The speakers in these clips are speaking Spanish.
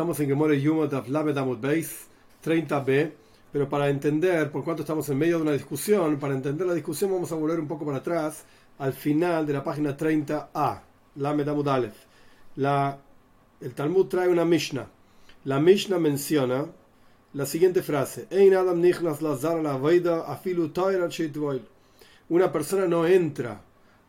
Estamos en Gemore Yumot Lamed Amud Beis 30b, pero para entender, por cuanto estamos en medio de una discusión, para entender la discusión vamos a volver un poco para atrás al final de la página 30a, Lamed Amud Aleph. La, el Talmud trae una Mishnah. La Mishnah menciona la siguiente frase: Ein Adam nichnas lazar la afilu Una persona no entra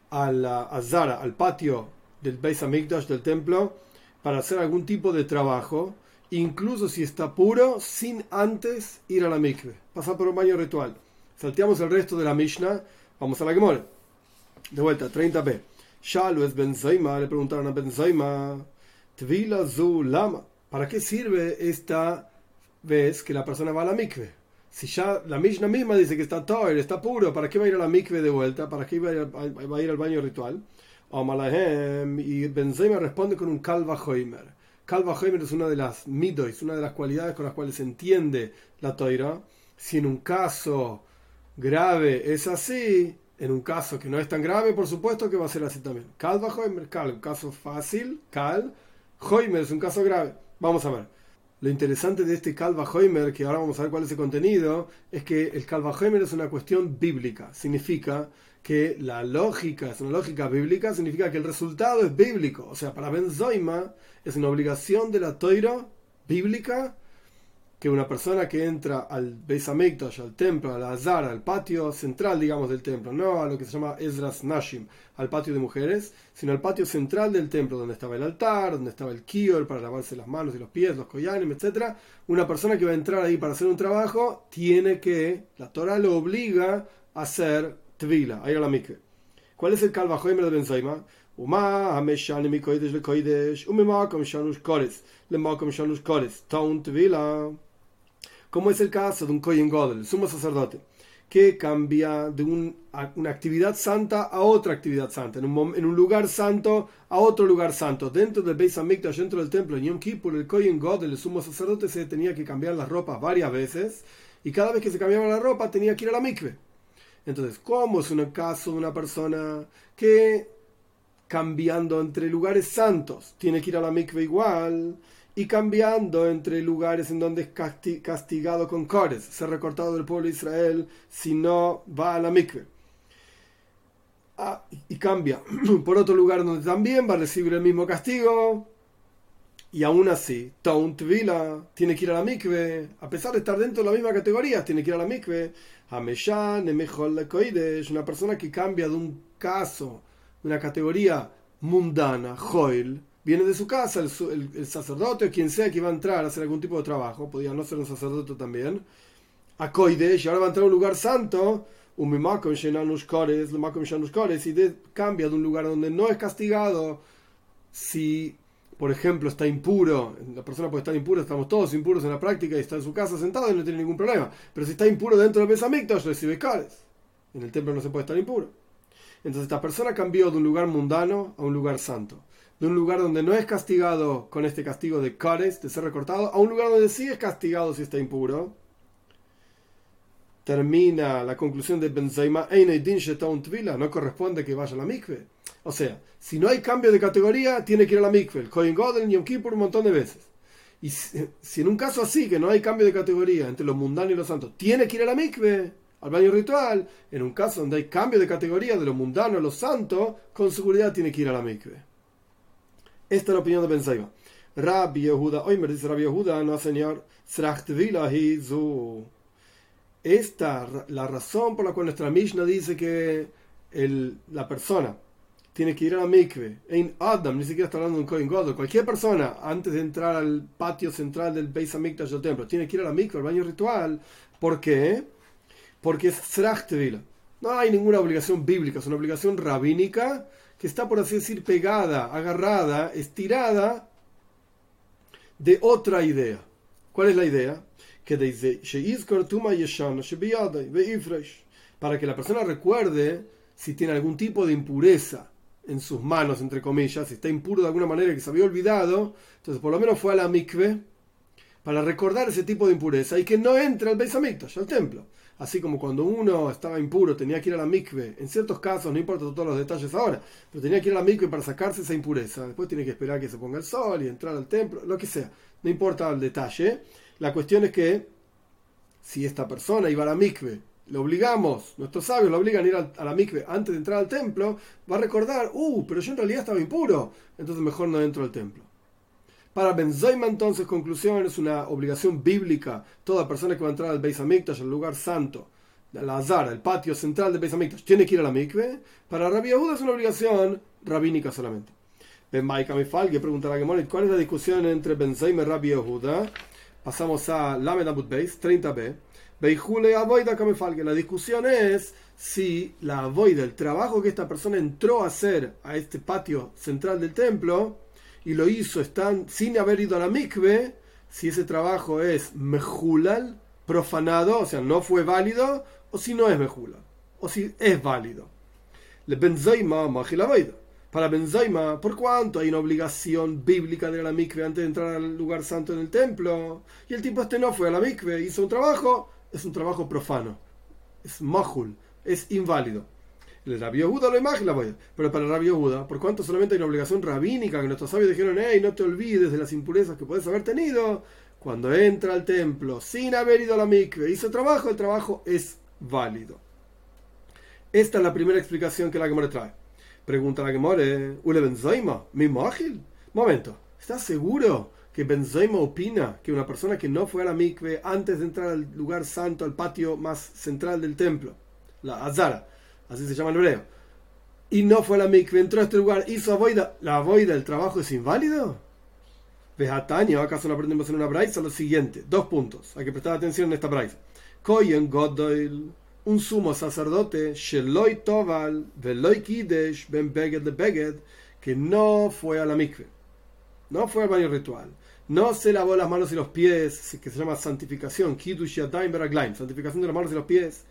a la azara, al patio del Beis Hamikdash, del templo, para hacer algún tipo de trabajo, incluso si está puro, sin antes ir a la mikve, pasar por un baño ritual. Salteamos el resto de la Mishnah, vamos a la Gemora. De vuelta, 30b. Shalu es Benzaima, le preguntaron a Benzaima, Tvila zu lama. ¿Para qué sirve esta vez que la persona va a la mikve? Si ya la Mishnah misma dice que está todo, está puro, ¿para qué va a ir a la mikve de vuelta? ¿Para qué va a ir al baño ritual? Y Benzema responde con un Kalva Hoimer. Kalva Hoimer es una de las midois, una de las cualidades con las cuales se entiende la toira. Si en un caso grave es así, en un caso que no es tan grave, por supuesto que va a ser así también. Kalva Hoimer, Kal, un caso fácil, Kal, Hoimer es un caso grave. Vamos a ver. Lo interesante de este Kalva Hoimer, que ahora vamos a ver cuál es el contenido, es que el Kalva Hoimer es una cuestión bíblica. Significa que la lógica es una lógica bíblica, significa que el resultado es bíblico. O sea, para Ben Zoima es una obligación de la toira bíblica que una persona que entra al Beis Hamikdash, al templo, al Azar, al patio central, digamos, del templo, no a lo que se llama Ezras Nashim, al patio de mujeres, sino al patio central del templo, donde estaba el altar, donde estaba el kior para lavarse las manos y los pies, los koyanim, etc. Una persona que va a entrar ahí para hacer un trabajo, tiene que, la Torah lo obliga a hacer tvila, a ir a la mikve. ¿Cuál es el calvajoimer de Benzaima? ומה המשנה מקודש לקודש וממקום שלוש קורס למקום שלוש קורס טעון טבילה como es el caso de un Kohen Godel, el sumo sacerdote, que cambia de un, una actividad santa a otra actividad santa, en un, en un, lugar santo a otro lugar santo. Dentro del Beis Hamikdash, dentro del templo en Yom Kippur, el Kohen Godel, el sumo sacerdote, se tenía que cambiar las ropas varias veces y cada vez que se cambiaba la ropa tenía que ir a la mikve. Entonces, ¿cómo es un caso de una persona que cambiando entre lugares santos tiene que ir a la mikve igual y cambiando entre lugares en donde es castigado con cores, ser recortado del pueblo de Israel si no va a la mikve? Ah, y cambia por otro lugar donde también va a recibir el mismo castigo, y aún así, Taunt Vila tiene que ir a la mikve, a pesar de estar dentro de la misma categoría, tiene que ir a la mikve. es una persona que cambia de un caso, de una categoría mundana, Joel, viene de su casa, el, sacerdote o quien sea que va a entrar a hacer algún tipo de trabajo, podía no ser un sacerdote también, a Koidesh, y ahora va a entrar a un lugar santo, y de, cambia de un lugar donde no es castigado si por ejemplo, está impuro, la persona puede estar impura, estamos todos impuros en la práctica y está en su casa sentado y no tiene ningún problema. Pero si está impuro dentro del Besamictos, recibe cares. En el templo no se puede estar impuro. Entonces esta persona cambió de un lugar mundano a un lugar santo. De un lugar donde no es castigado con este castigo de cares, de ser recortado, a un lugar donde sí es castigado si está impuro. Termina la conclusión de Benzaima, no corresponde que vaya a la mikve o sea, si no hay cambio de categoría, tiene que ir a la mikve, el Kohen Godel, Yom Kippur un montón de veces. Y si, en un caso así, que no hay cambio de categoría entre los mundanos y los santos, tiene que ir a la mikve, al baño ritual, en un caso donde hay cambio de categoría de los mundanos a los santos, con seguridad tiene que ir a la mikve. Esta es la opinión de Ben Rabbi Yehuda, hoy me dice Rabbi Yehuda, no señor, Esta, la razón por la cual nuestra Mishnah dice que la persona tiene que ir a la mikve. En Adam, ni siquiera está hablando de un Kohen Godel. Cualquier persona, antes de entrar al patio central del Beis Hamikdash del templo, tiene que ir a la mikve, al baño ritual. ¿Por qué? Porque es Srachtevila. No hay ninguna obligación bíblica, es una obligación rabínica que está, por así decir, pegada, agarrada, estirada de otra idea. ¿Cuál es la idea? Que para que la persona recuerde si tiene algún tipo de impureza en sus manos, entre comillas, si está impuro de alguna manera que se había olvidado, entonces por lo menos fue a la mikve para recordar ese tipo de impureza y que no entre al Beis al templo. Así como cuando uno estaba impuro tenía que ir a la mikve, en ciertos casos, no importa todos los detalles ahora, pero tenía que ir a la mikve para sacarse esa impureza. Después tiene que esperar que se ponga el sol y entrar al templo, lo que sea. no importa el detalle. La cuestión es que si esta persona iba a la mikve, le obligamos, nuestros sabios lo obligan a ir a la mikve antes de entrar al templo, va a recordar, uh, pero yo en realidad estaba impuro, entonces mejor no entro al templo. Para Benzoima, entonces, conclusión, es una obligación bíblica. Toda persona que va a entrar al Beis Hamikdash, el lugar santo, la Azara, el patio central del Beis Hamikdash, tiene que ir a la mikve. Para Rabbi Yehuda es una obligación rabínica solamente. Ben Maika Mifal, que preguntará a ¿cuál es la discusión entre Benzoima y Rabbi Yehuda? Pasamos a Lamed Amud Beis, 30b. Beijule Avoida Kamefalge. La discusión es si la avoida, el trabajo que esta persona entró a hacer a este patio central del templo, y lo hizo están, sin haber ido a la mikve, si ese trabajo es mejulal, profanado, o sea, no fue válido, o si no es mejulal, o si es válido. Le benzaima magilabaida. Para benzaima, ¿por cuánto hay una obligación bíblica de ir a la mikve antes de entrar al lugar santo en el templo? Y el tipo este no fue a la mikve, hizo un trabajo, es un trabajo profano, es mahul, es inválido. El Rabbi Yehuda lo imagina, pero para el Rabbi Yehuda, por cuanto solamente hay una obligación rabínica que nuestros sabios dijeron, hey, no te olvides de las impurezas que puedes haber tenido, cuando entra al templo sin haber ido a la mikve, hizo trabajo, el trabajo es válido. Esta es la primera explicación que la Gemore trae. Pregunta la Gemore, ¿Ule Benzoima? ¿Mi Momento, ¿estás seguro que Benzoima opina que una persona que no fue a la mikve antes de entrar al lugar santo, al patio más central del templo, la Azara, así se llama en hebreo, y no fue a la mikve, entró a este lugar, hizo avoida, ¿la avoida el trabajo es inválido? Vejataño, acaso lo aprendemos en una braisa, lo siguiente, dos puntos, hay que prestar atención en esta braisa. Koyen un sumo sacerdote, Sheloy Toval, Veloy Kidesh, Ben Beged de Beged, que no fue a la mikve, no fue al baño ritual, no se lavó las manos y los pies, que se llama santificación, Kiddush santificación de las manos y los pies,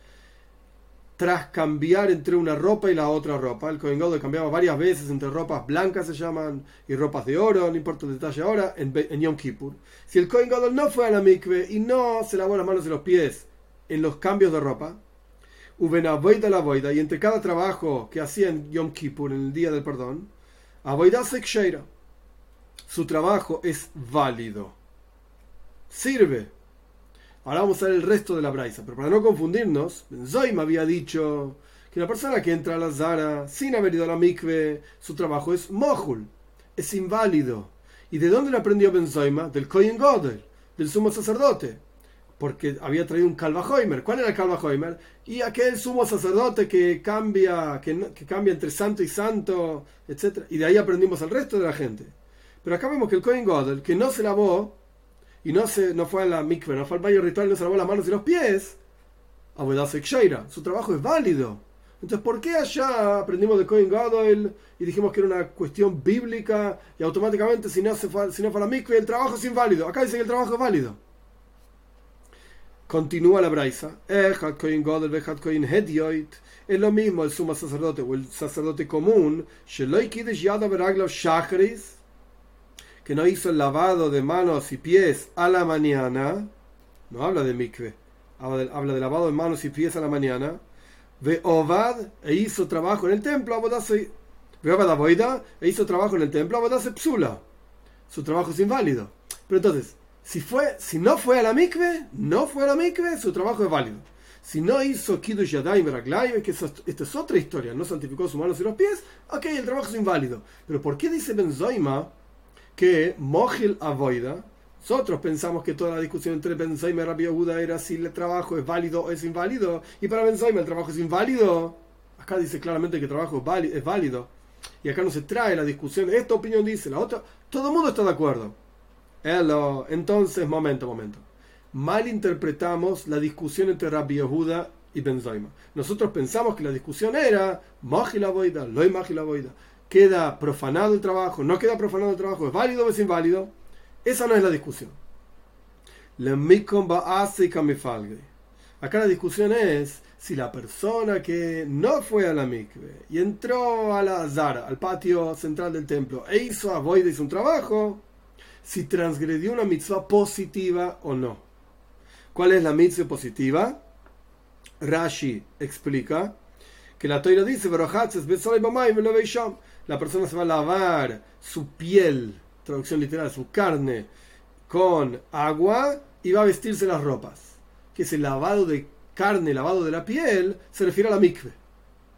tras cambiar entre una ropa y la otra ropa. El Kohen Gadol cambiaba varias veces entre ropas blancas se llaman y ropas de oro, no importa el detalle ahora, en, Yom Kippur. Si el Kohen Gadol no fue a la mikve y no se lavó las manos y los pies en los cambios de ropa, la voida, y entre cada trabajo que hacía en Yom Kippur, en el día del perdón, Avoida Seksheira, su trabajo es válido. Sirve Ahora vamos a ver el resto de la braisa, pero para no confundirnos, me había dicho que una persona que entra a la Zara sin haber ido a la mikve, su trabajo es mohul, es inválido. ¿Y de dónde lo aprendió Benzoima? Del Kohen Godel, del sumo sacerdote. Porque había traído un Kalvahoimer. ¿Cuál era el Kalvahoimer? Y aquel sumo sacerdote que cambia, que, que, cambia entre santo y santo, etc. Y de ahí aprendimos al resto de la gente. Pero acá vemos que el Kohen Godel, que no se lavó, y no, se, no fue a la mikve, no fue al baño ritual, no se lavó las manos y los pies, su trabajo es válido. Entonces, ¿por qué allá aprendimos de Cohen Gadol y dijimos que era una cuestión bíblica y automáticamente si no, se fue, si no fue a la mikve el trabajo es inválido? Acá dice que el trabajo es válido. Continúa la braisa. Es lo mismo el sumo sacerdote o el sacerdote común que no hizo el lavado de manos y pies a la mañana, no habla de mikve, habla de, lavado de manos y pies a la mañana, ve ovad e hizo trabajo en el templo, ve ovad e hizo trabajo en el templo, su trabajo es inválido. Pero entonces, si, fue, si no fue a la mikve, no fue a la mikve, su trabajo es válido. Si no hizo Kiddush Yadayim que esta es otra historia, no santificó sus manos y los pies, ok, el trabajo es inválido. Pero ¿por qué dice Benzoima que Mohil Avoida, nosotros pensamos que toda la discusión entre Benzoima y Rabbi Yehuda era si el trabajo es válido o es inválido, y para Benzoima el trabajo es inválido. Acá dice claramente que el trabajo es válido, y acá no se trae la discusión. Esta opinión dice, la otra, todo el mundo está de acuerdo. Entonces, momento, momento. Malinterpretamos la discusión entre Rabbi Yehuda y Benzoima. Nosotros pensamos que la discusión era Mohil Avoida, Loy Avoida queda profanado el trabajo, no queda profanado el trabajo, es válido o es inválido, esa no es la discusión. Acá la discusión es si la persona que no fue a la mikve y entró a la al patio central del templo, e hizo a hizo un trabajo, si transgredió una mitzvah positiva o no. ¿Cuál es la mitzvah positiva? Rashi explica que la Toira dice, la persona se va a lavar su piel, traducción literal, su carne, con agua y va a vestirse las ropas. Que es el lavado de carne, lavado de la piel, se refiere a la mikve,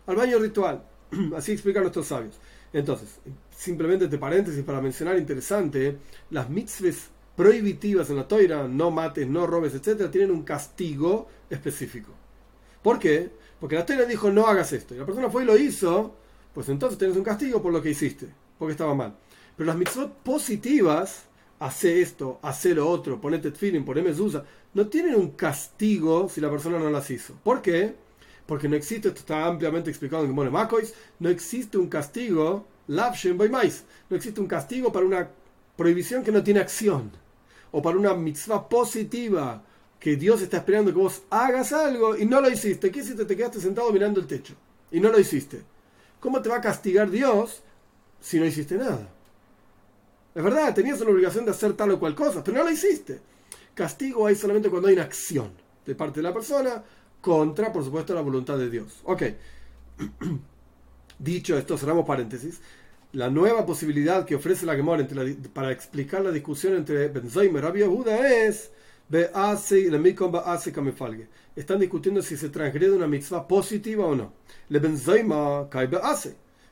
al baño ritual. Así explican nuestros sabios. Entonces, simplemente entre paréntesis para mencionar interesante, las mitzvahs prohibitivas en la toira, no mates, no robes, etcétera, tienen un castigo específico. ¿Por qué? Porque la toira dijo no hagas esto. Y la persona fue y lo hizo, pues entonces tienes un castigo por lo que hiciste, porque estaba mal. Pero las mitzvot positivas, hace esto, hace lo otro, ponete feeling, poneme mezuzah, no tienen un castigo si la persona no las hizo. ¿Por qué? Porque no existe, esto está ampliamente explicado en Gemone Makois, no existe un castigo, no existe un castigo para una prohibición que no tiene acción, o para una mitzvah positiva, que Dios está esperando que vos hagas algo y no lo hiciste. ¿Qué hiciste? Te quedaste sentado mirando el techo y no lo hiciste. ¿Cómo te va a castigar Dios si no hiciste nada? Es verdad, tenías la obligación de hacer tal o cual cosa, pero no lo hiciste. Castigo hay solamente cuando hay una acción de parte de la persona contra, por supuesto, la voluntad de Dios. Ok. Dicho esto, cerramos paréntesis. La nueva posibilidad que ofrece la Gemora para explicar la discusión entre Benzoim y Rabbi Yehuda es están discutiendo si se transgrede una mitzvah positiva o no. Le Benzoima cae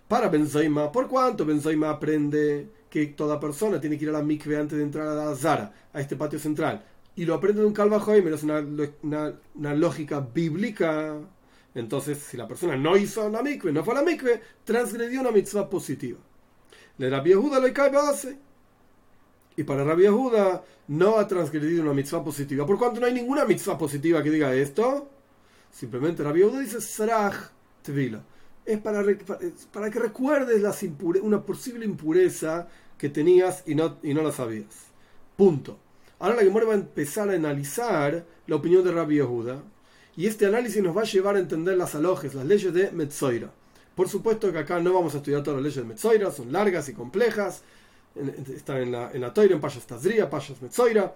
Para Benzoima, ¿por cuánto Benzoima aprende que toda persona tiene que ir a la mikve antes de entrar a la Zara, a este patio central? y lo aprende de un Calvajoy, es una, una, lógica bíblica. Entonces, si la persona no hizo la mikve, no fue a la mikve, transgredió una mitzvah positiva. Le Rabbi Yehuda le cae base. Y para Rabbi Yehuda no ha transgredido una mitzvah positiva. Por cuanto no hay ninguna mitzvah positiva que diga esto, simplemente Rabbi Yehuda dice Saraj Tvila. Es para, para que recuerdes las una posible impureza que tenías y no, y no la sabías. Punto. Ahora la Gemora va a empezar a analizar la opinión de Rabbi Yehuda y este análisis nos va a llevar a entender las alojes, las leyes de Metzoira. Por supuesto que acá no vamos a estudiar todas las leyes de Metzoira, son largas y complejas, están en la, en la Toira, en Payas Tazria, Payas Metzoira.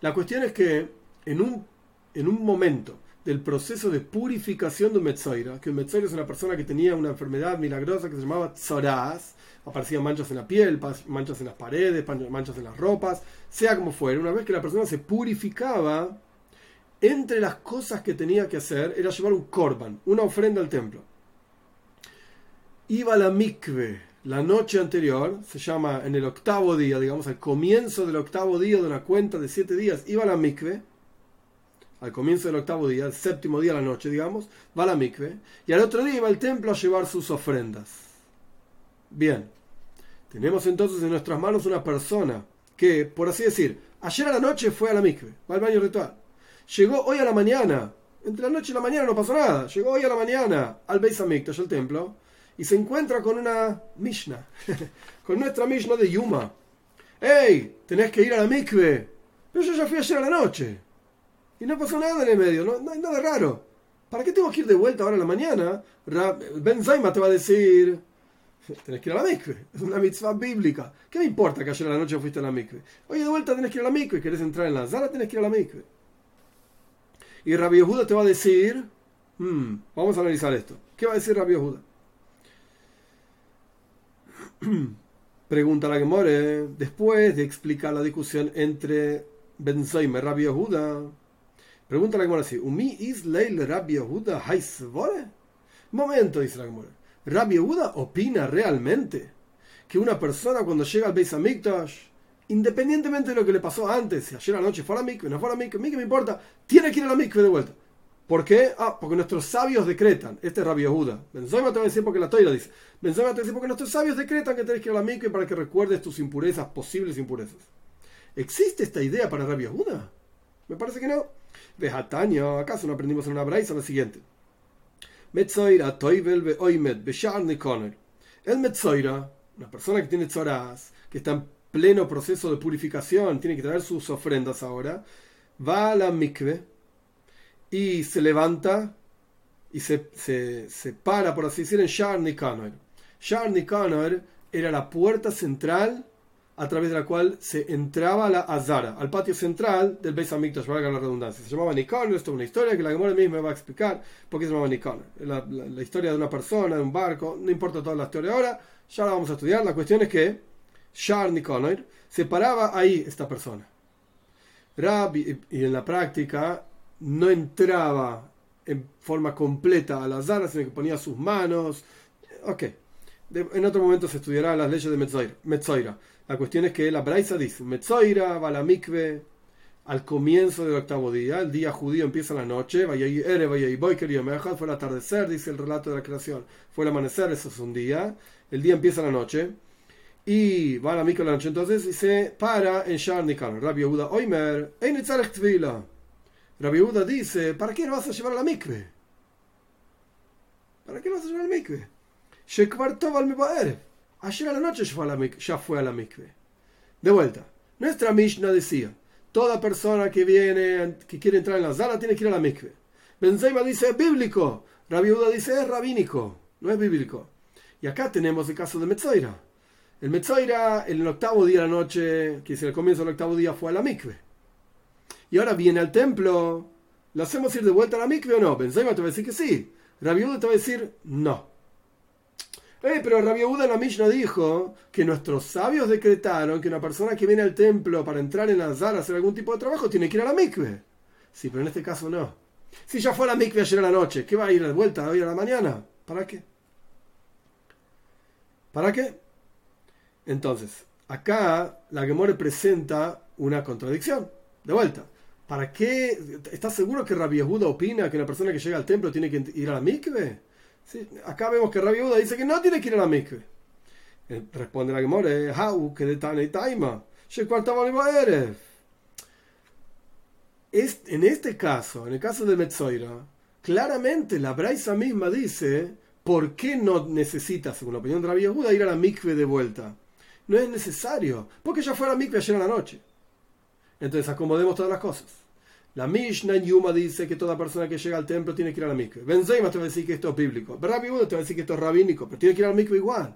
La cuestión es que en un, en un momento del proceso de purificación de un Metzoira, que un Metzoira es una persona que tenía una enfermedad milagrosa que se llamaba Tzoraz, aparecían manchas en la piel, manchas en las paredes, manchas en las ropas, sea como fuera, una vez que la persona se purificaba, entre las cosas que tenía que hacer era llevar un korban, una ofrenda al templo. Iba a la mikve la noche anterior, se llama en el octavo día, digamos, al comienzo del octavo día de una cuenta de siete días, iba a la mikve, al comienzo del octavo día, el séptimo día de la noche, digamos, va a la mikve, y al otro día iba al templo a llevar sus ofrendas. Bien, tenemos entonces en nuestras manos una persona que, por así decir, ayer a la noche fue a la mikve, va al baño ritual. Llegó hoy a la mañana, entre la noche y la mañana no pasó nada, llegó hoy a la mañana al Beis Hamikdash, al templo, y se encuentra con una Mishnah, con nuestra Mishnah de Yuma. ¡Ey! Tenés que ir a la mikve. Pero yo ya fui ayer a la noche. Y no pasó nada en el medio, no, no hay nada raro. ¿Para qué tengo que ir de vuelta ahora a la mañana? Ben Zaima te va a decir, tenés que ir a la mikve. Es una mitzvah bíblica. ¿Qué me importa que ayer a la noche fuiste a la mikve? Oye, de vuelta tenés que ir a la mikve. ¿Querés entrar en la Zara? Tenés que ir a la mikve. Y Rabbi Yehuda te va a decir, hmm, vamos a analizar esto. ¿Qué va a decir Rabbi Yehuda? Pregunta la Gemore, después de explicar la discusión entre Ben y Rabbi Yehuda. Pregunta la Gemore así, ¿Umi is leil Rabbi Yehuda Momento, dice la. Rabbi Yehuda opina realmente que una persona cuando llega al Beis Hamikdash, independientemente de lo que le pasó antes, si ayer anoche fue a la mikve, no fue a la mikve, a me importa, tiene que ir a la mikve de vuelta. ¿Por qué? Ah, porque nuestros sabios decretan. Este es Rabbi Yehuda. Benzoima te va a decir porque la toira dice. Benzoima te va a decir porque nuestros sabios decretan que tenés que ir a la mikve para que recuerdes tus impurezas, posibles impurezas. ¿Existe esta idea para Rabbi Yehuda? Me parece que no. Vejataño, ¿acaso no aprendimos en una braisa lo siguiente? Metzoira Toivel Oimet Beshar Nikoner. El Metzoira, una persona que tiene tzoras, que está pleno proceso de purificación, tiene que traer sus ofrendas ahora, va a la mikve y se levanta y se, se, se para, por así decir, en Shar Nikanor. Shar Nikanor era la puerta central a través de la cual se entraba a la Azara, al patio central del Beis Hamikdash, valga la redundancia. Se llamaba Nikanor, esto es una historia que la Gemora misma va a explicar por qué se llamaba Nikanor. La, la, historia de una persona, de un barco, no importa toda la historia ahora, ya la vamos a estudiar. La cuestión es que Shar Nikanor se paraba ahí esta persona. Rabbi, y en la práctica no entraba en forma completa a la zara, sino que ponía sus manos. Ok. en otro momento se estudiará las leyes de Metzoira. La cuestión es que la Braisa dice, Metzoira va la mikve al comienzo del octavo día, el día judío empieza la noche, vaya ere, vaya fue el atardecer, dice el relato de la creación, fue el amanecer, eso es un día, el día empieza la noche, y va la noche entonces y se para en Shar Nikan, Rabbi Yehuda Oimer, Rabbi Yehuda dice, ¿para qué vas a llevar a la mikve? ¿Para qué vas a llevar a la mikve? Ayer a la noche ya fue a la mikve. De vuelta, nuestra Mishnah decía, Toda persona que viene, que quiere entrar en la sala, tiene que ir a la mikve. Benzema dice es bíblico. Rabbi dice es rabínico. No es bíblico. Y acá tenemos el caso de Metzoira. El Metzoira, en el octavo día de la noche, que es el comienzo del octavo día, fue a la mikve. Y ahora viene al templo. ¿Lo hacemos ir de vuelta a la mikve o no? Benzema te va a decir que sí. Rabbi te va a decir no. Eh, pero Rabbi Uda en la Mishnah dijo que nuestros sabios decretaron que una persona que viene al templo para entrar en sala a hacer algún tipo de trabajo tiene que ir a la mikve. Sí, pero en este caso no. Si ya fue a la mikve ayer a la noche, ¿qué va a ir de vuelta hoy a la mañana? ¿Para qué? ¿Para qué? Entonces, acá la Gemore presenta una contradicción. De vuelta. ¿Para qué? ¿Estás seguro que Rabbi Yehuda opina que una persona que llega al templo tiene que ir a la mikve? acá vemos que Rabbi Uda dice que no tiene que ir a la mikve. Eh, responde la Gemore, Hau, que de Tane Taima, en este caso, en el caso de Metzoira, claramente la Braisa misma dice por qué no necesita, según la opinión de Rabbi Yehuda, ir a la mikve de vuelta. No es necesario, porque ya fue a la mikve ayer a la noche. Entonces acomodemos todas las cosas. La Mishnah en Yuma dice que toda persona que llega al templo tiene que ir a la mikve. Benzema te va a decir que esto es bíblico. Rabbi te va a decir que esto es rabínico, pero tiene que ir a la mikve igual.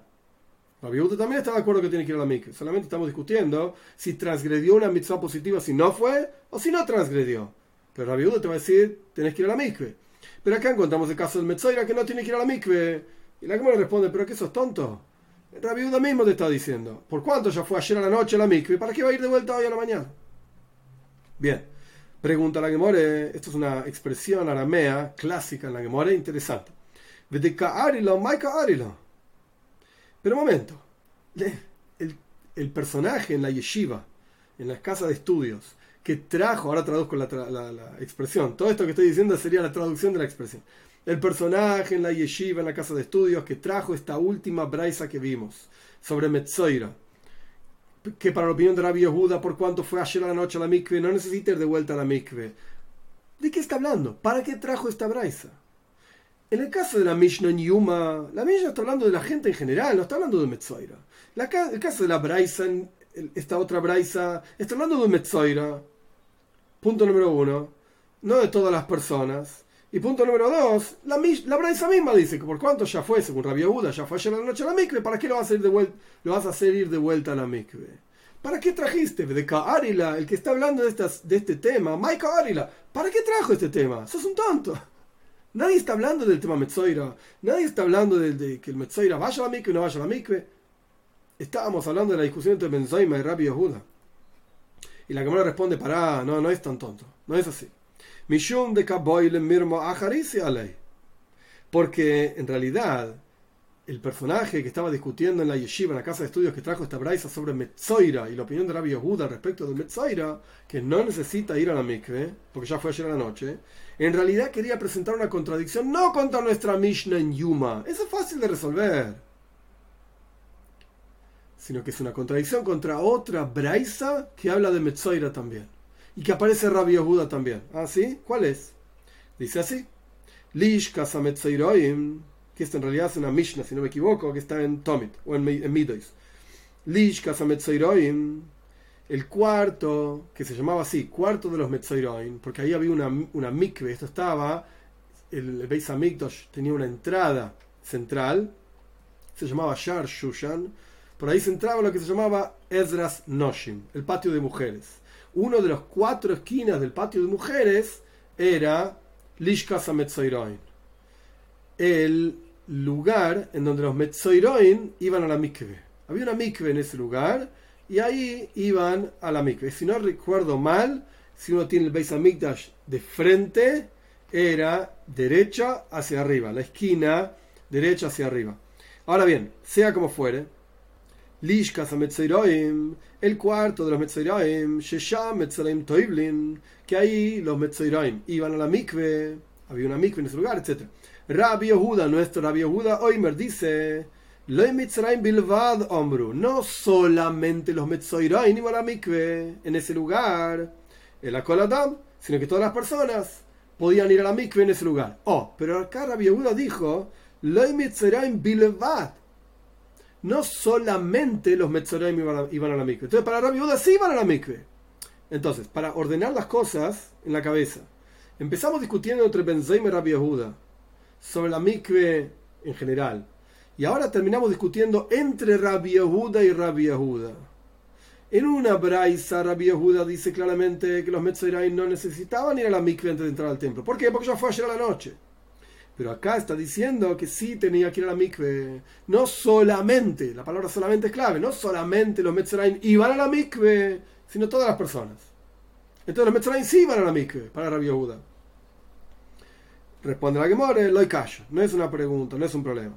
Rabbi también está de acuerdo que tiene que ir a la mikve. Solamente estamos discutiendo si transgredió una mitzvah positiva, si no fue, o si no transgredió. Pero Rabbi te va a decir, tenés que ir a la mikve. Pero acá encontramos el caso del Metzoira que no tiene que ir a la mikve. Y la le responde, ¿pero qué sos tonto? Rabbi mismo te está diciendo, ¿por cuánto ya fue ayer a la noche la mikve? ¿Para qué va a ir de vuelta hoy a la mañana? Bien. Pregunta la Gemore, esto es una expresión aramea clásica en la Gemore, interesante. Pero un momento, el, personaje en la yeshiva, en la casa de estudios, que trajo, ahora traduzco la, expresión, todo esto que estoy diciendo sería la traducción de la expresión. El personaje en la yeshiva, en la casa de estudios, que trajo esta última braisa que vimos sobre Metzoira que para la opinión de Rabbi Yehuda, por cuanto fue ayer a la noche a la mikve, no necesita ir de vuelta a la mikve. ¿De qué está hablando? ¿Para qué trajo esta braisa? En el caso de la Mishnah en Yuma, la Mishnah está hablando de la gente en general, no está hablando de Metzoira. el caso de la braisa, esta otra braisa, está hablando de Metzoira. Punto número uno. No de todas las personas. Y punto número dos, la, la Braisa misma dice que por cuanto ya fue, según Rabia Uda, ya fue ayer la noche a la mikve, ¿para qué lo vas a, de a hacer ir de vuelta a la mikve? ¿Para qué trajiste? De Arila, el que está hablando de, este tema, Maika Arila, ¿para qué trajo este tema? Sos un tonto. Nadie está hablando del tema Metzoira, nadie está hablando de, que el Metzoira vaya a la mikve o no vaya a la mikve. Estábamos hablando de la discusión entre Benzoima y Rabbi Yehuda. Y la cámara responde, pará, no, no es tan tonto, no es así. Mishum de Mirmo Porque en realidad el personaje que estaba discutiendo en la yeshiva, en la casa de estudios que trajo esta braisa sobre Metzoira y la opinión de Rabbi Yehuda respecto de Metzoira, que no necesita ir a la mikve, porque ya fue ayer a la noche, en realidad quería presentar una contradicción no contra nuestra Mishnah en Yuma, eso es fácil de resolver, sino que es una contradicción contra otra braisa que habla de Metzoira también y que aparece Rabbi Yehuda también. ¿Ah, sí? ¿Cuál es? Dice así: Lish Kasametzeiroim, que esto en realidad es una Mishnah, si no me equivoco, que está en Tomit o en, en Midois. Lish el cuarto, que se llamaba así, cuarto de los Metzeiroim, porque ahí había una, una mikve, esto estaba, el Beis tenía una entrada central, se llamaba Shar Shushan, por ahí se entraba lo que se llamaba Ezras Noshim, el patio de mujeres uno de los cuatro esquinas del patio de mujeres era Lishkas Metzoiroin, el lugar en donde los Metzoiroin iban a la mikve. Había una mikve en ese lugar y ahí iban a la mikve. Si no recuerdo mal, si uno tiene el Beis Hamikdash de frente, era derecha hacia arriba, la esquina derecha hacia arriba. Ahora bien, sea como fuere, Lishkas el cuarto de los Metzoiraim, Shesham Metzoraim Toivlin, que ahí los Metzoiraim iban a la mikve, había una mikve en ese lugar, etc. Rabbi Yehuda, nuestro Rabbi Yehuda, Oimer dice, Bilvad Ombru, no solamente los Metzoiraim iban a la mikve en ese lugar, el Akoladam, sino que todas las personas podían ir a la mikve en ese lugar. Oh, pero acá Rabbi Yehuda dijo, Bilvad no solamente los Metzoraim iban a, la mikve. Entonces, para Rabbi Yehuda sí iban a la mikve. Entonces, para ordenar las cosas en la cabeza, empezamos discutiendo entre Benzaim y Rabbi Yehuda sobre la mikve en general. Y ahora terminamos discutiendo entre Rabbi Yehuda y Rabbi Yehuda. En una braisa, Rabbi Yehuda dice claramente que los Metzoraim no necesitaban ir a la mikve antes de entrar al templo. ¿Por qué? Porque ya fue ayer a la noche. Pero acá está diciendo que sí tenía que ir a la mikve. No solamente, la palabra solamente es clave, no solamente los Metzraim iban a la mikve, sino todas las personas. Entonces los Metzraim sí iban a la mikve para Rabbi Yehuda. Responde la Gemore, lo callo. No es una pregunta, no es un problema.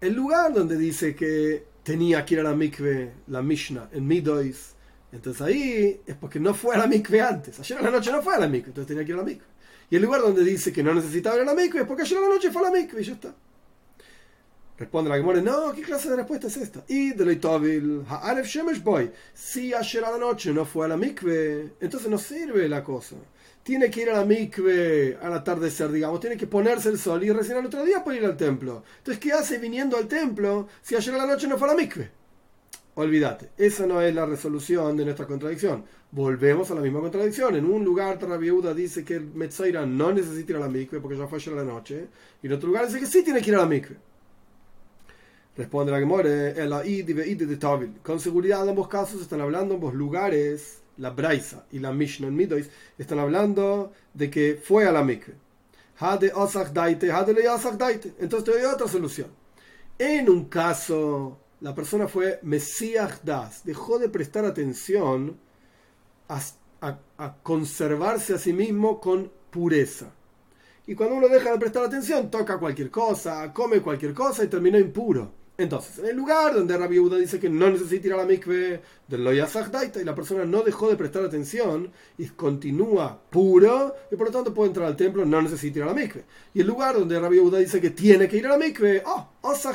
El lugar donde dice que tenía que ir a la mikve, la Mishnah, en Midois, entonces ahí es porque no fue a la mikve antes. Ayer a la noche no fue a la mikve, entonces tenía que ir a la mikve. Y el lugar donde dice que no necesitaba ir a la mikve es porque ayer a la noche fue a la mikve y ya está. Responde la Gemore, no, ¿qué clase de respuesta es esta? Y de Leitovil, Ha'alef Shemesh Boy, si ayer a la noche no fue a la mikve, entonces no sirve la cosa. Tiene que ir a la mikve al atardecer, digamos, tiene que ponerse el sol y recién al otro día puede ir al templo. Entonces, ¿qué hace viniendo al templo si ayer a la noche no fue a la mikve? Olvídate, esa no es la resolución de nuestra contradicción. Volvemos a la misma contradicción. En un lugar, Viuda dice que el Metzaira no necesita ir a la mikve porque ya fue ayer la noche. Y en otro lugar dice que sí tiene que ir a la mikve. Responde la Gemore, de Con seguridad, en ambos casos están hablando, ambos lugares, la Braisa y la Mishnah en Midois, están hablando de que fue a la mikve. Entonces te doy otra solución. En un caso la persona fue Mesías Das, dejó de prestar atención a, conservarse a sí mismo con pureza. Y cuando uno deja de prestar atención, toca cualquier cosa, come cualquier cosa y terminó impuro. Entonces, en el lugar donde Rabbi Yehuda dice que no necesita ir a la mikve del Daita y la persona no dejó de prestar atención y continúa puro y por lo tanto puede entrar al templo, no necesita ir a la mikve. Y el lugar donde Rabbi Yehuda dice que tiene que ir a la mikve, oh,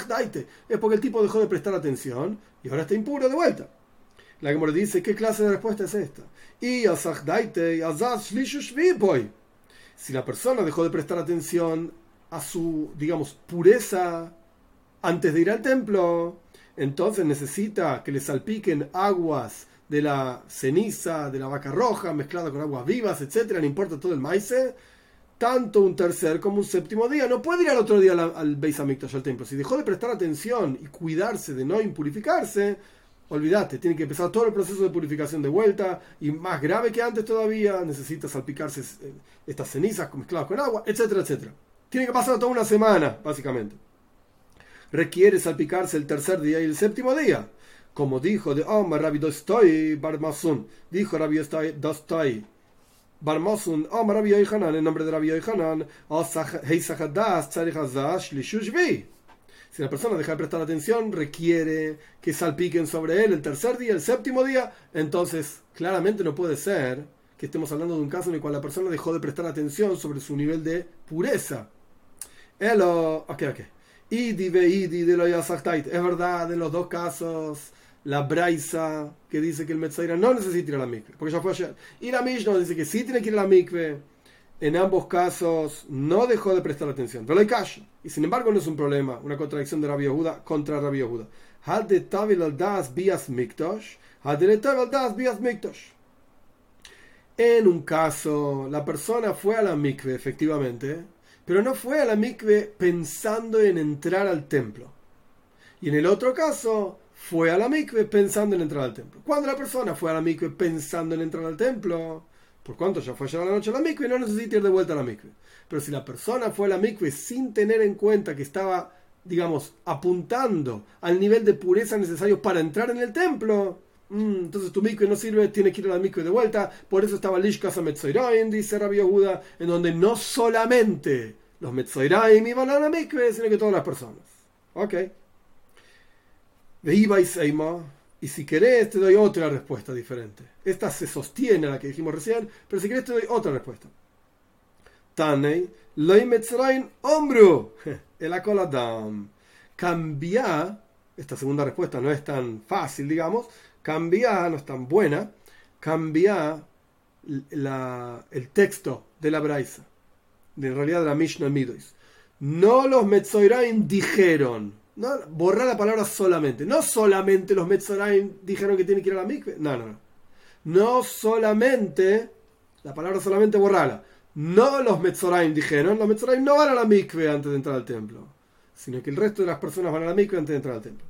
Daite, es porque el tipo dejó de prestar atención y ahora está impuro de vuelta. La Gemara dice, ¿qué clase de respuesta es esta? Y Daite, Si la persona dejó de prestar atención a su, digamos, pureza antes de ir al templo, entonces necesita que le salpiquen aguas de la ceniza de la vaca roja mezclada con aguas vivas, etcétera, no importa todo el maíz, tanto un tercer como un séptimo día. No puede ir al otro día al, al Beis al templo. Si dejó de prestar atención y cuidarse de no impurificarse, olvídate, tiene que empezar todo el proceso de purificación de vuelta y más grave que antes todavía, necesita salpicarse eh, estas cenizas mezcladas con agua, etcétera, etcétera. Tiene que pasar toda una semana, básicamente requiere salpicarse el tercer día y el séptimo día. Como dijo de Omar Rabbi Dostoy Barmasun, dijo Rabbi Dostoy Barmasun, Omar Rabbi Yohanan, en nombre de Rabbi Yohanan, si la persona deja de prestar atención, requiere que salpiquen sobre él el tercer día, el séptimo día, entonces claramente no puede ser que estemos hablando de un caso en el cual la persona dejó de prestar atención sobre su nivel de pureza. Hello, ok, ok. Idi Idi de lo Es verdad, en los dos casos, la Braisa que dice que el Metzaira no necesita ir a la mikve, porque ya fue ayer. Y la Mishnah dice que sí tiene que ir a la mikve. En ambos casos no dejó de prestar atención. Pero hay cash. Y sin embargo no es un problema, una contradicción de Rabbi Yehuda contra Rabbi Yehuda. En un caso, la persona fue a la mikve, efectivamente, pero no fue a la mikve pensando en entrar al templo. Y en el otro caso, fue a la mikve pensando en entrar al templo. Cuando la persona fue a la mikve pensando en entrar al templo, por cuanto ya fue ayer a la noche a la mikve, no necesita ir de vuelta a la mikve. Pero si la persona fue a la mikve sin tener en cuenta que estaba, digamos, apuntando al nivel de pureza necesario para entrar en el templo, Mm, entonces tu mikve no sirve, tiene que ir a la mikve de vuelta. Por eso estaba Lishkas Metzoiraim, dice Rabbi Yehuda, en donde no solamente los Metzoiraim iban a la mikve, sino que todas las personas. Ok. Y si querés, te doy otra respuesta diferente. Esta se sostiene a la que dijimos recién, pero si querés, te doy otra respuesta. Tanei, loy Metzraim, hombro, el acoladam. Cambia, esta segunda respuesta no es tan fácil, digamos, cambia, no es tan buena, cambia el texto de la Braisa, de en realidad de la Mishnah Midois. No los Metzoiraim dijeron, no, borrar la palabra solamente, no solamente los Metzoraim dijeron que tienen que ir a la mikve, no, no, no. No solamente, la palabra solamente borrala. No los Metzoraim dijeron, los Metzoraim no van a la mikve antes de entrar al templo, sino que el resto de las personas van a la mikve antes de entrar al templo.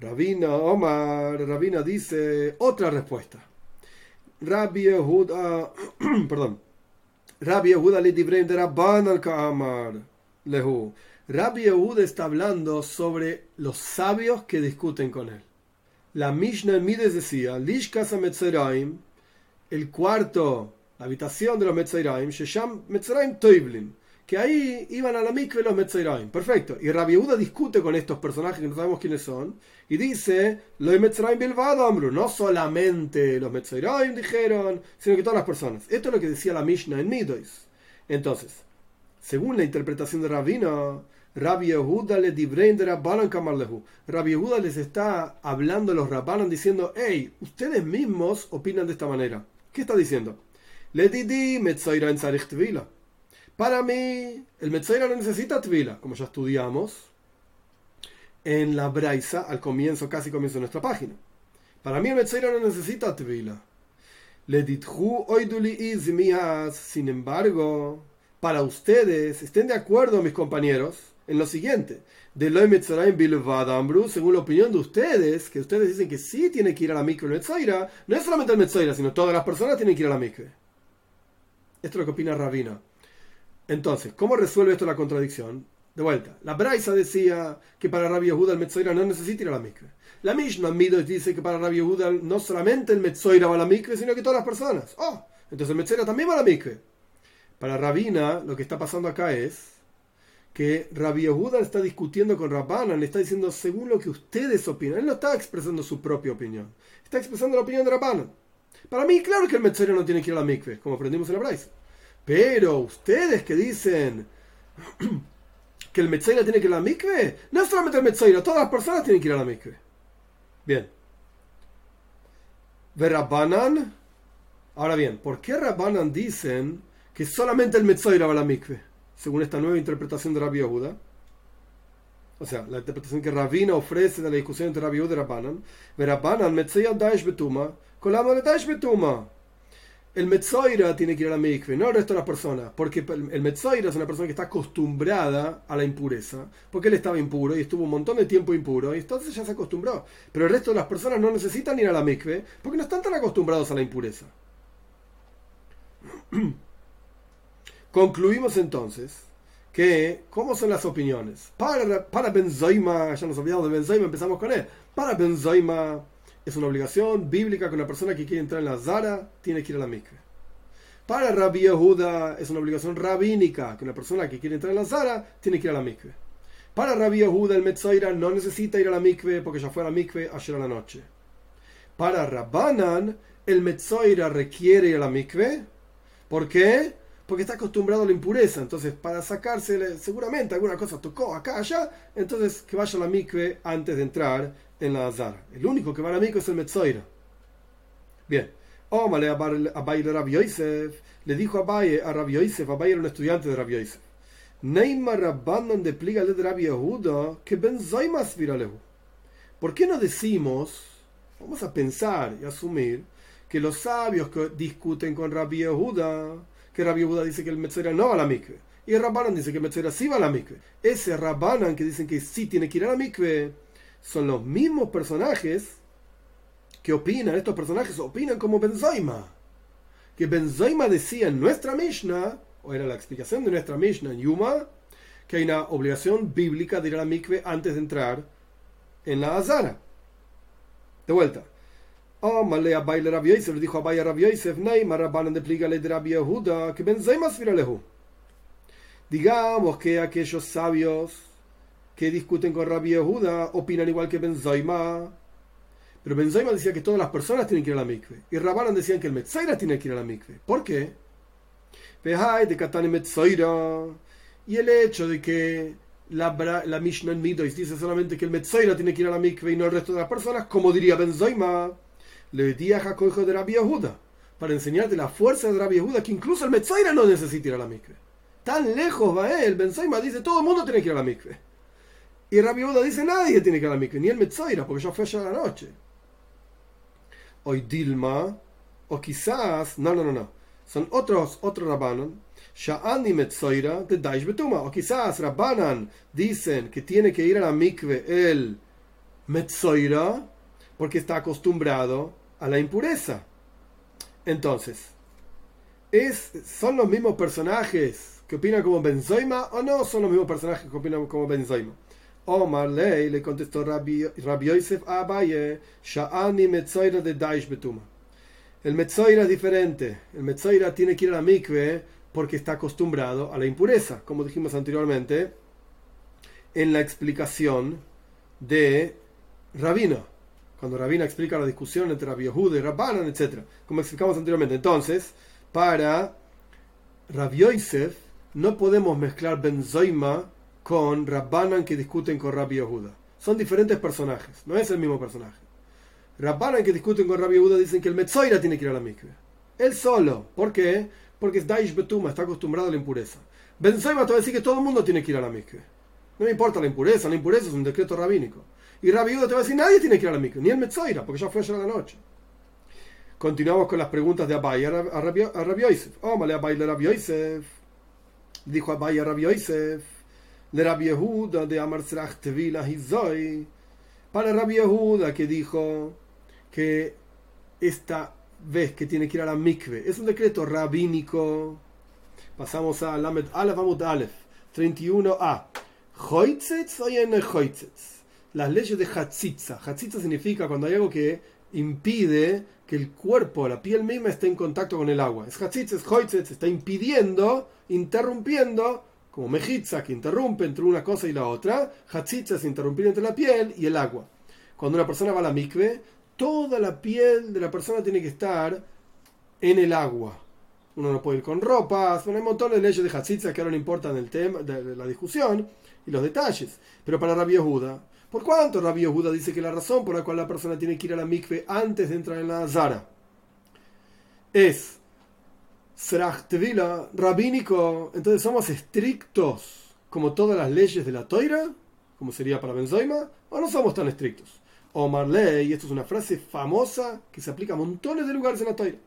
Rabina Omar, Rabina dice otra respuesta. Rabbi Yehuda, perdón. Rabbi Yehuda le de Rabban al Kamar lehu. Rabbi Yehuda está hablando sobre los sabios que discuten con él. La Mishnah en Mides decía, Lishkas Metzeraim, el cuarto, la habitación de los Metzeraim, Shesham Metzeraim Toivlim que ahí iban a la mikve los Metziraim. Perfecto. Y Rabbi Yehuda discute con estos personajes que no sabemos quiénes son y dice, los Metziraim Bilvado, Amru, no solamente los Metziraim dijeron, sino que todas las personas. Esto es lo que decía la Mishnah en Midois. Entonces, según la interpretación de Rabino, Rabbi Yehuda le Kamarlehu. Rabbi les está hablando a los Rabbanan diciendo, hey, ustedes mismos opinan de esta manera. ¿Qué está diciendo? Le didi Metziraim Sarich para mí, el Metzaira no necesita Tvila, como ya estudiamos en la Braisa, al comienzo, casi comienzo de nuestra página. Para mí, el Metzaira no necesita Tvila. Le dithu oiduli izmias, sin embargo, para ustedes, estén de acuerdo, mis compañeros, en lo siguiente. De lo Bilvadambru, según la opinión de ustedes, que ustedes dicen que sí tiene que ir a la mikve el Metzaira, no es solamente el Metzaira, sino todas las personas tienen que ir a la mikve. Esto es lo que opina Rabina. Entonces, ¿cómo resuelve esto la contradicción? De vuelta, la Braisa decía que para Rabbi Yehuda el Metzoira no necesita ir a la mikve. La Mishnah Midos dice que para Rabbi Yehuda no solamente el Metzoira va a la mikve, sino que todas las personas. Oh, entonces el Metzoira también va a la mikve. Para Rabina, lo que está pasando acá es que Rabbi Yehuda está discutiendo con Rabbanan, le está diciendo según lo que ustedes opinan. Él no está expresando su propia opinión, está expresando la opinión de Rabbanan. Para mí, claro que el Metzoira no tiene que ir a la mikve, como aprendimos en la Braisa. Pero ustedes que dicen que el Metzaira tiene que ir a la mikve, no solamente el Metzaira, todas las personas tienen que ir a la mikve. Bien. Rabbanan. Ahora bien, ¿por qué Rabbanan dicen que solamente el Metzaira va a la mikve? Según esta nueva interpretación de Rabbi Yehuda. O sea, la interpretación que Rabina ofrece de la discusión entre Rabbi Yehuda y Rabbanan. Rabbanan, Metzaira Daesh Betuma. Colama de Daesh Betuma el Metzoira tiene que ir a la mikve, no el resto de las personas, porque el Metzoira es una persona que está acostumbrada a la impureza, porque él estaba impuro y estuvo un montón de tiempo impuro, y entonces ya se acostumbró. Pero el resto de las personas no necesitan ir a la mikve, porque no están tan acostumbrados a la impureza. Concluimos entonces que, ¿cómo son las opiniones? Para, para Benzoima, ya nos olvidamos de Benzoima, empezamos con él. Para Benzoima es una obligación bíblica que una persona que quiere entrar en la Zara tiene que ir a la mikve. Para Rabbi Yehuda es una obligación rabínica que una persona que quiere entrar en la Zara tiene que ir a la mikve. Para Rabbi Yehuda el Metzaira no necesita ir a la mikve porque ya fue a la mikve ayer a la noche. Para Rabbanan el Metzaira requiere ir a la mikve. ¿Por qué? Porque está acostumbrado a la impureza. Entonces, para sacarse, seguramente alguna cosa tocó acá, allá. Entonces, que vaya a la mikve antes de entrar en la Azara. El único que va a la mikve es el Metzoira. Bien. Omale a Rabbi Yosef. Le dijo a Abaye a Rabbi Yosef. Abaye era un estudiante de Rabbi Yosef. Neymar Rabbanan de pliga de Rabbi Yehuda que Ben Zaimas viralehu. ¿Por qué no decimos, vamos a pensar y asumir, que los sabios que discuten con Rabbi Yehuda, que Rabbi Yehuda dice que el Metzoira no va a la mikve, y el Rabbanan dice que el Metzoira sí va a la mikve. Ese Rabbanan que dicen que sí tiene que ir a la mikve, son los mismos personajes que opinan, estos personajes opinan como Benzoima. Que Benzoima decía en nuestra Mishnah, o era la explicación de nuestra Mishnah en Yuma, que hay una obligación bíblica de ir a la mikve antes de entrar en la Azara. De vuelta. Oh, malé a baile Rabbi Yosef, dijo a Baile Rabbi Yosef, Neymar Rabbanan de pliga de Rabbi Yehuda, que Benzaima. Digamos que aquellos sabios que discuten con Rabbi Yehuda opinan igual que Benzaima. Pero Benzaima decía que todas las personas tienen que ir a la mikve. Y Rabbanan decían que el Metzaira tiene que ir a la mikve. ¿Por qué? de Katane Metzaira. Y el hecho de que la, la Mishnah en Midois dice solamente que el Metzaira tiene que ir a la mikve y no el resto de las personas, como diría Benzaima le di a Jacob de Rabbi Yehuda, para enseñarte la fuerza de Rabbi Yehuda, que incluso el Metzaira no necesita ir a la mikve. Tan lejos va él, Ben dice, todo el mundo tiene que ir a la mikve. Y Rabbi Yehuda dice, nadie tiene que ir a la mikve, ni el Metzaira, porque ya fue allá a la noche. Hoy Dilma, o quizás, no, no, no, no, son otros, otros Rabbanon, Sha'ani Metzaira de Daish Betuma, o quizás Rabbanan dicen que tiene que ir a la mikve el Metzaira, porque está acostumbrado a la impureza. Entonces, ¿es, ¿son los mismos personajes que opinan como Benzoima o no son los mismos personajes que opinan como Benzoima? Omar Ley le contestó Rabbi, Rabbi Yosef Abaye, Sha'ani Metzoira de Daish Betuma. El Metzoira es diferente. El Metzoira tiene que ir a la mikve porque está acostumbrado a la impureza, como dijimos anteriormente en la explicación de Rabino cuando Rabina explica la discusión entre y Rabbanan, etc. Como explicamos anteriormente. Entonces, para Rabbi Yosef no podemos mezclar Benzoima con Rabbanan que discuten con Rabbi Yehuda. Son diferentes personajes, no es el mismo personaje. Rabbanan que discuten con Rabbi Yehuda dicen que el Metzoira tiene que ir a la mikve. Él solo. ¿Por qué? Porque es Daish Betuma, está acostumbrado a la impureza. Benzoima te va a decir que todo el mundo tiene que ir a la mikve. No me importa la impureza, la impureza es un decreto rabínico. Y Rabbi te va a decir, nadie tiene que ir a la mikve, ni el Metzoira, porque ya fue ayer a la noche. Continuamos con las preguntas de Abai a Rabbi, Yosef. Oh, male Abai le Yosef. Dijo Abai a Rabbi Yosef. Le Rabbi Yehuda de Amar Tevila Hizoi. Para Rabbi Yehuda que dijo que esta vez que tiene que ir a la mikve es un decreto rabínico. Pasamos a Lamed Aleph Amud Aleph 31a. Hoitzetz o Hoitzetz las leyes de Hatzitza. Hatzitza significa cuando hay algo que impide que el cuerpo, la piel misma, esté en contacto con el agua. Es Hatzitza, es Hoitzet, está impidiendo, interrumpiendo, como Mejitza, que interrumpe entre una cosa y la otra. Hatzitza es interrumpir entre la piel y el agua. Cuando una persona va a la mikve, toda la piel de la persona tiene que estar en el agua. Uno no puede ir con ropas, hay un montón de leyes de Hatzitza que ahora no importan el tema, de la discusión y los detalles. Pero para Rabbi Yehuda, ¿Por cuánto Rabbi Yehuda dice que la razón por la cual la persona tiene que ir a la mikve antes de entrar en la Zara es Serachtevila, rabínico? Entonces somos estrictos como todas las leyes de la Toira, como sería para Benzoima, o no somos tan estrictos. Omar Ley, esto es una frase famosa que se aplica a montones de lugares en la Toira.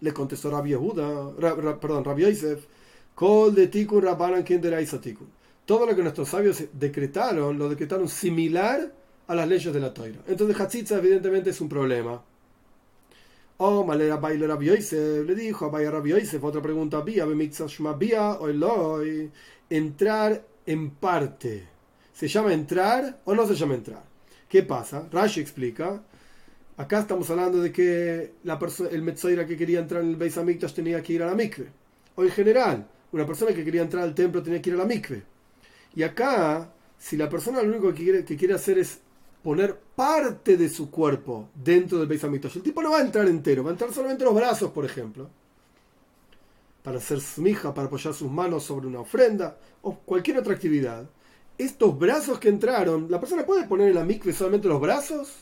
Le contestó Rabbi Yehuda, perdón, Rabbi Yosef, Kol de Tikun Rabbanan Tikun todo lo que nuestros sabios decretaron, lo decretaron similar a las leyes de la Toira. Entonces Hatzitza evidentemente es un problema. Oh, malera baile Rabbi le dijo a Baila Rabbi otra pregunta, vía, vía, entrar en parte. ¿Se llama entrar o no se llama entrar? ¿Qué pasa? Rashi explica, acá estamos hablando de que la el Metzoira que quería entrar en el Beis Hamikdash tenía que ir a la mikve. O en general, una persona que quería entrar al templo tenía que ir a la mikve. Y acá, si la persona lo único que quiere, hacer es poner parte de su cuerpo dentro del Beis el tipo no va a entrar entero, va a entrar solamente los brazos, por ejemplo, para hacer smija, para apoyar sus manos sobre una ofrenda o cualquier otra actividad. Estos brazos que entraron, la persona puede poner en la mikve solamente los brazos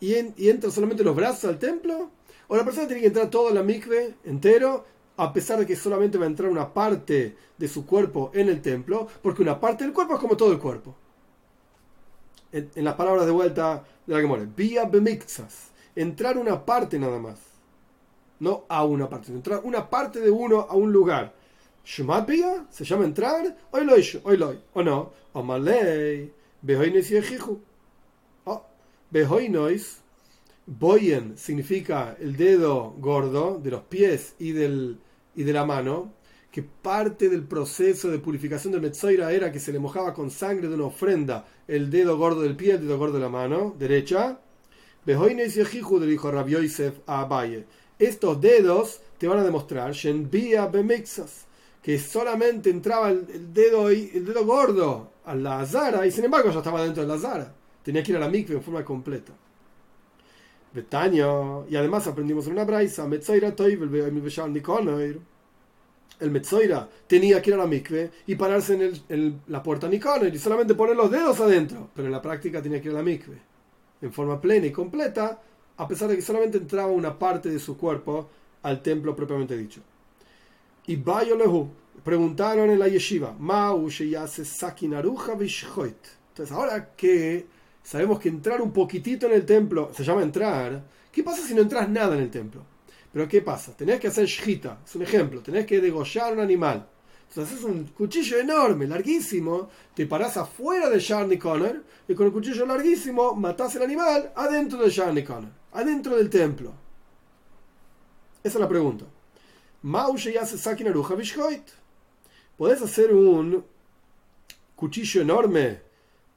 y, y entra solamente los brazos al templo, o la persona tiene que entrar todo en la mikve entero a pesar de que solamente va a entrar una parte de su cuerpo en el templo, porque una parte del cuerpo es como todo el cuerpo. En, las palabras de vuelta de la que muere, vía bemixas, entrar una parte nada más, no a una parte, entrar una parte de uno a un lugar. Shumat se llama entrar, hoy lo hoy lo o no, o malay, behoinois y ejiju. Oh, behoinois, boyen significa el dedo gordo de los pies y del y de la mano, que parte del proceso de purificación del Metzoira era que se le mojaba con sangre de una ofrenda el dedo gordo del pie, el dedo gordo de la mano derecha. Behoines Yehiju le dijo Rabbi Yosef a Abaye. Estos dedos te van a demostrar, Shenbia Bemixas, que solamente entraba el, dedo, el dedo gordo a la Zara y sin embargo ya estaba dentro de la Zara. Tenía que ir a la mikve en forma completa. Y además aprendimos en una braisa, Metzoira el Metzoira tenía que ir a la mikve y pararse en, la puerta Nikonor y solamente poner los dedos adentro, pero en la práctica tenía que ir a la mikve en forma plena y completa, a pesar de que solamente entraba una parte de su cuerpo al templo propiamente dicho. Y Bayolehu preguntaron en la yeshiva, Entonces, ahora que sabemos que entrar un poquitito en el templo se llama entrar, ¿qué pasa si no entras nada en el templo? Pero ¿qué pasa? Tenés que hacer shita, es un ejemplo, tenés que degollar un animal. Entonces haces un cuchillo enorme, larguísimo, te parás afuera de Sharni Connor y con el cuchillo larguísimo matás el animal adentro de Sharni Connor, adentro del templo. Esa es la pregunta. Maushe hace Sakin Aruja. Podés hacer un cuchillo enorme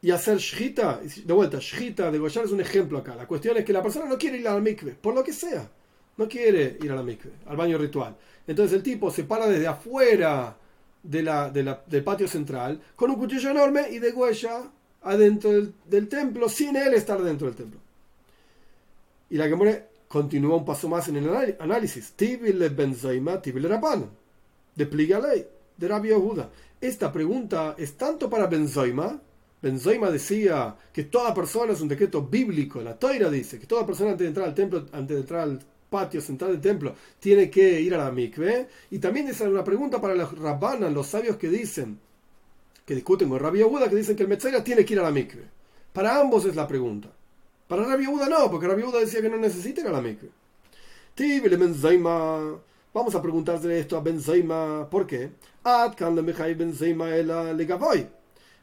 y hacer shita. De vuelta, shita, degollar es un ejemplo acá. La cuestión es que la persona no quiere ir a la mikve, por lo que sea. No quiere ir a la mikve, al baño ritual. Entonces el tipo se para desde afuera de la, del patio central con un cuchillo enorme y de huella adentro del, templo sin él estar dentro del templo. Y la Gemore continúa un paso más en el análisis. Tibil benzaima, tibil rapan. De ley de Rabbi Yehuda. Esta pregunta es tanto para Benzoima. Benzoima decía que toda persona es un decreto bíblico. La Toira dice que toda persona antes de entrar al templo, antes de entrar al patio central del templo, tiene que ir a la mikve. Y también es una pregunta para los rabbanan, los sabios que dicen, que discuten con Rabbi Yehuda, que dicen que el Metzera tiene que ir a la mikve. Para ambos es la pregunta. Para Rabbi Yehuda no, porque Rabbi Yehuda decía que no necesita ir a la mikve. Vamos a preguntarle esto a Benzaima, ¿por qué?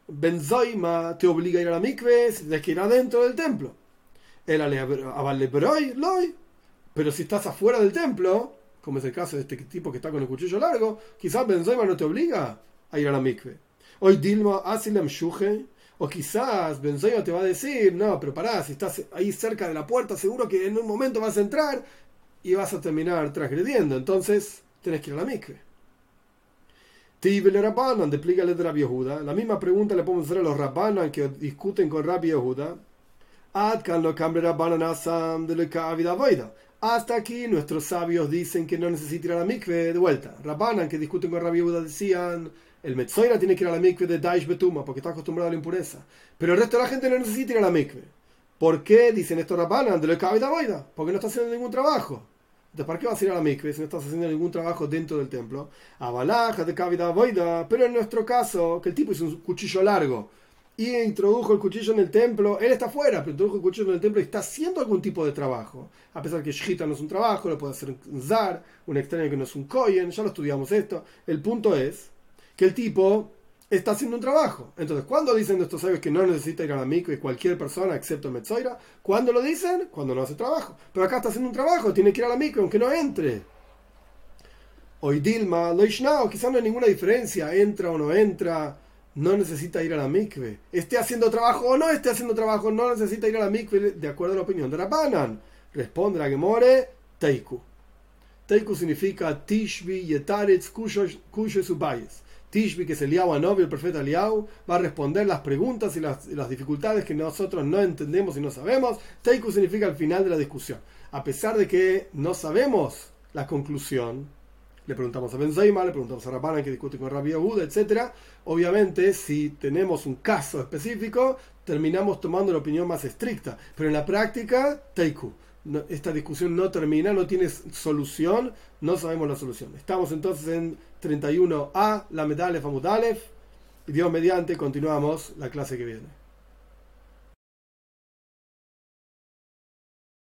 Benzaima te obliga a ir a la mikve, tienes que ir adentro del templo. Pero si estás afuera del templo, como es el caso de este tipo que está con el cuchillo largo, quizás Benzaima no te obliga a ir a la mikve. Hoy Dilma Asilam Shuge, o quizás Benzaima te va a decir, no, pero pará, si estás ahí cerca de la puerta, seguro que en un momento vas a entrar y vas a terminar transgrediendo. Entonces, tenés que ir a la mikve. Rabbanan, explícale de Rabbi Yehuda. La misma pregunta le podemos hacer a los Rabbanan que discuten con Rabbi Yehuda. Hasta aquí nuestros sabios dicen que no necesita ir a la mikve de vuelta. Rabbanan que discuten con Rabbi Yehuda decían el Metzoira tiene que ir a la mikve de Daish Betuma porque está acostumbrado a la impureza. Pero el resto de la gente no necesita ir a la mikve. ¿Por qué dicen estos Rabbanan de lo Porque no está haciendo ningún trabajo. ¿Para qué vas a ir a la mikve si no estás haciendo ningún trabajo dentro del templo? A balaja de cavidad boida. Pero en nuestro caso, que el tipo hizo un cuchillo largo y introdujo el cuchillo en el templo, él está fuera, pero introdujo el cuchillo en el templo y está haciendo algún tipo de trabajo. A pesar que Shita no es un trabajo, lo puede hacer un Zar, un extraño que no es un Koyen, ya lo estudiamos esto. El punto es que el tipo está haciendo un trabajo. Entonces, ¿cuándo dicen estos sabios que no necesita ir a la mikve cualquier persona excepto Metzoira? ¿Cuándo lo dicen? Cuando no hace trabajo. Pero acá está haciendo un trabajo, tiene que ir a la mikve aunque no entre. Hoy Dilma, Loishnao, quizás no hay ninguna diferencia, entra o no entra, no necesita ir a la mikve. Esté haciendo trabajo o no esté haciendo trabajo, no necesita ir a la mikve de acuerdo a la opinión de Rabbanan. Responde la Gemore, Teiku. Teiku significa Tishbi Yetaretz Kusho Subayes Tishbi, que es Eliyahu novio el profeta Eliyahu, va a responder las preguntas y las, dificultades que nosotros no entendemos y no sabemos. Teiku significa el final de la discusión. A pesar de que no sabemos la conclusión, le preguntamos a Benzaima, le preguntamos a Rabbanan que discute con Rabbi Yehuda, etc. Obviamente, si tenemos un caso específico, terminamos tomando la opinión más estricta. Pero en la práctica, Teiku esta discusión no termina, no tiene solución, no sabemos la solución. Estamos entonces en 31a, la medalef, Amudalef, y Dios mediante continuamos la clase que viene.